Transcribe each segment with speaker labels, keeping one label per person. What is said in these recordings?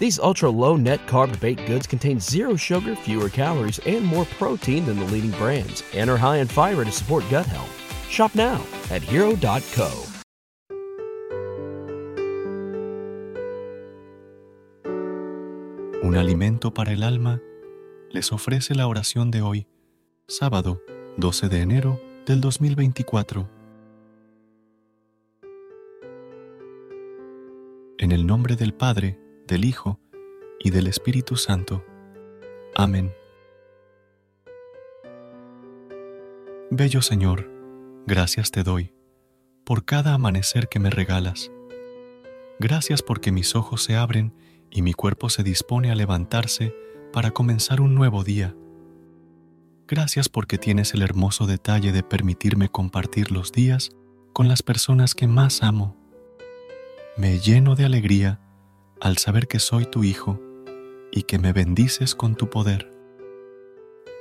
Speaker 1: These ultra low net carb baked goods contain zero sugar, fewer calories, and more protein than the leading brands, and are high in fiber to support gut health. Shop now at hero.co.
Speaker 2: Un alimento para el alma les ofrece la oración de hoy, sábado 12 de enero del 2024. En el nombre del Padre, del Hijo y del Espíritu Santo. Amén. Bello Señor, gracias te doy por cada amanecer que me regalas. Gracias porque mis ojos se abren y mi cuerpo se dispone a levantarse para comenzar un nuevo día. Gracias porque tienes el hermoso detalle de permitirme compartir los días con las personas que más amo. Me lleno de alegría al saber que soy tu Hijo y que me bendices con tu poder.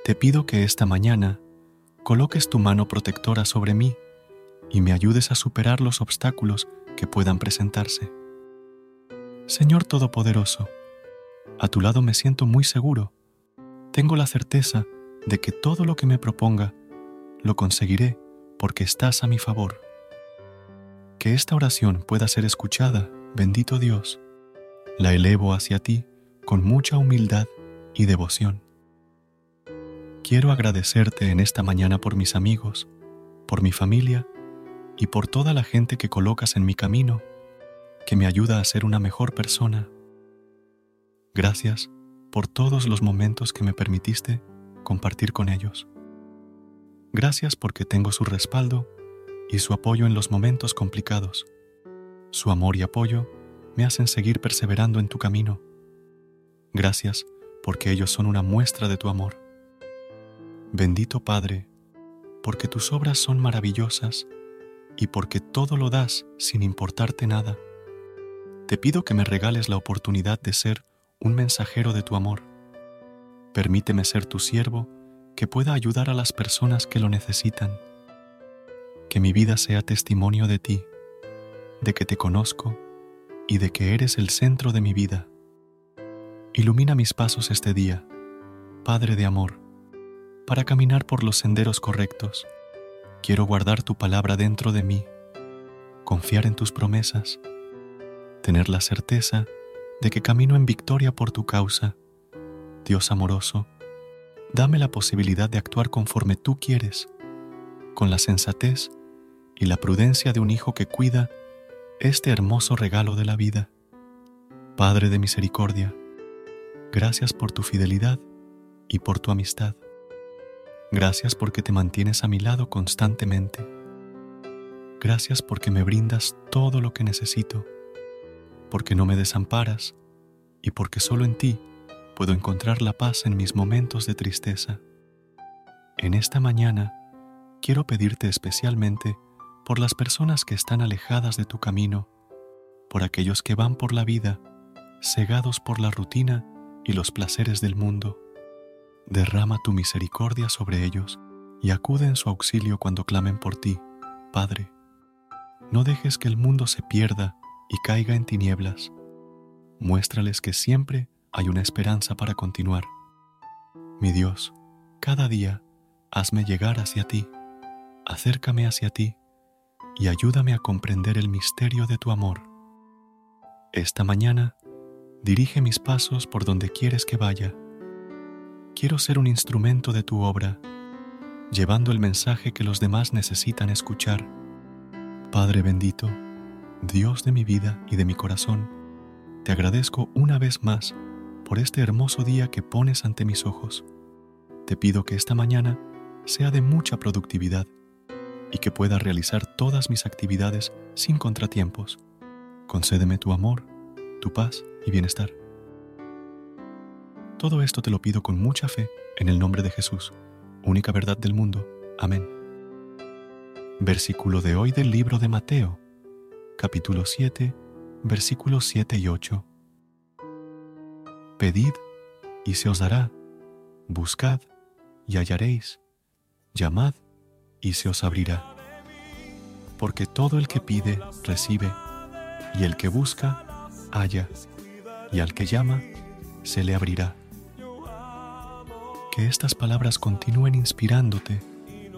Speaker 2: Te pido que esta mañana coloques tu mano protectora sobre mí y me ayudes a superar los obstáculos que puedan presentarse. Señor Todopoderoso, a tu lado me siento muy seguro. Tengo la certeza de que todo lo que me proponga lo conseguiré porque estás a mi favor. Que esta oración pueda ser escuchada, bendito Dios, la elevo hacia ti con mucha humildad y devoción. Quiero agradecerte en esta mañana por mis amigos, por mi familia y por toda la gente que colocas en mi camino que me ayuda a ser una mejor persona. Gracias por todos los momentos que me permitiste compartir con ellos. Gracias porque tengo su respaldo y su apoyo en los momentos complicados. Su amor y apoyo me hacen seguir perseverando en tu camino. Gracias porque ellos son una muestra de tu amor. Bendito Padre, porque tus obras son maravillosas y porque todo lo das sin importarte nada te pido que me regales la oportunidad de ser un mensajero de tu amor. Permíteme ser tu siervo que pueda ayudar a las personas que lo necesitan. Que mi vida sea testimonio de ti, de que te conozco y de que eres el centro de mi vida. Ilumina mis pasos este día, Padre de amor, para caminar por los senderos correctos. Quiero guardar tu palabra dentro de mí, confiar en tus promesas tener la certeza de que camino en victoria por tu causa. Dios amoroso, dame la posibilidad de actuar conforme tú quieres, con la sensatez y la prudencia de un hijo que cuida este hermoso regalo de la vida. Padre de misericordia, gracias por tu fidelidad y por tu amistad. Gracias porque te mantienes a mi lado constantemente. Gracias porque me brindas todo lo que necesito porque no me desamparas y porque solo en ti puedo encontrar la paz en mis momentos de tristeza. En esta mañana quiero pedirte especialmente por las personas que están alejadas de tu camino, por aquellos que van por la vida cegados por la rutina y los placeres del mundo. Derrama tu misericordia sobre ellos y acude en su auxilio cuando clamen por ti, Padre. No dejes que el mundo se pierda y caiga en tinieblas, muéstrales que siempre hay una esperanza para continuar. Mi Dios, cada día hazme llegar hacia ti, acércame hacia ti y ayúdame a comprender el misterio de tu amor. Esta mañana, dirige mis pasos por donde quieres que vaya. Quiero ser un instrumento de tu obra, llevando el mensaje que los demás necesitan escuchar. Padre bendito, Dios de mi vida y de mi corazón, te agradezco una vez más por este hermoso día que pones ante mis ojos. Te pido que esta mañana sea de mucha productividad y que pueda realizar todas mis actividades sin contratiempos. Concédeme tu amor, tu paz y bienestar. Todo esto te lo pido con mucha fe en el nombre de Jesús, única verdad del mundo. Amén. Versículo de hoy del libro de Mateo, capítulo 7, versículos 7 y 8. Pedid y se os dará, buscad y hallaréis, llamad y se os abrirá. Porque todo el que pide, recibe, y el que busca, halla, y al que llama, se le abrirá. Que estas palabras continúen inspirándote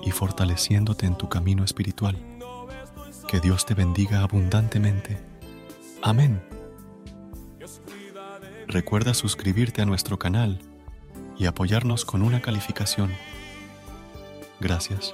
Speaker 2: y fortaleciéndote en tu camino espiritual. Que Dios te bendiga abundantemente. Amén. Recuerda suscribirte a nuestro canal y apoyarnos con una calificación. Gracias.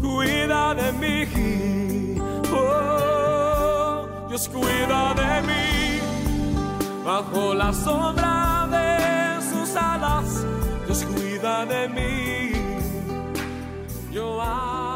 Speaker 3: cuida de mí. Oh, Dios cuida de mí. Bajo la sombra de sus alas, Dios cuida de mí. Yo amo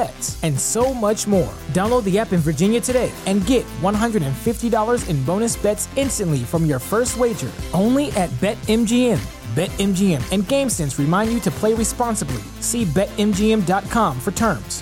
Speaker 4: and so much more. Download the app in Virginia today and get $150 in bonus bets instantly from your first wager only at BetMGM. BetMGM and GameSense remind you to play responsibly. See BetMGM.com for terms.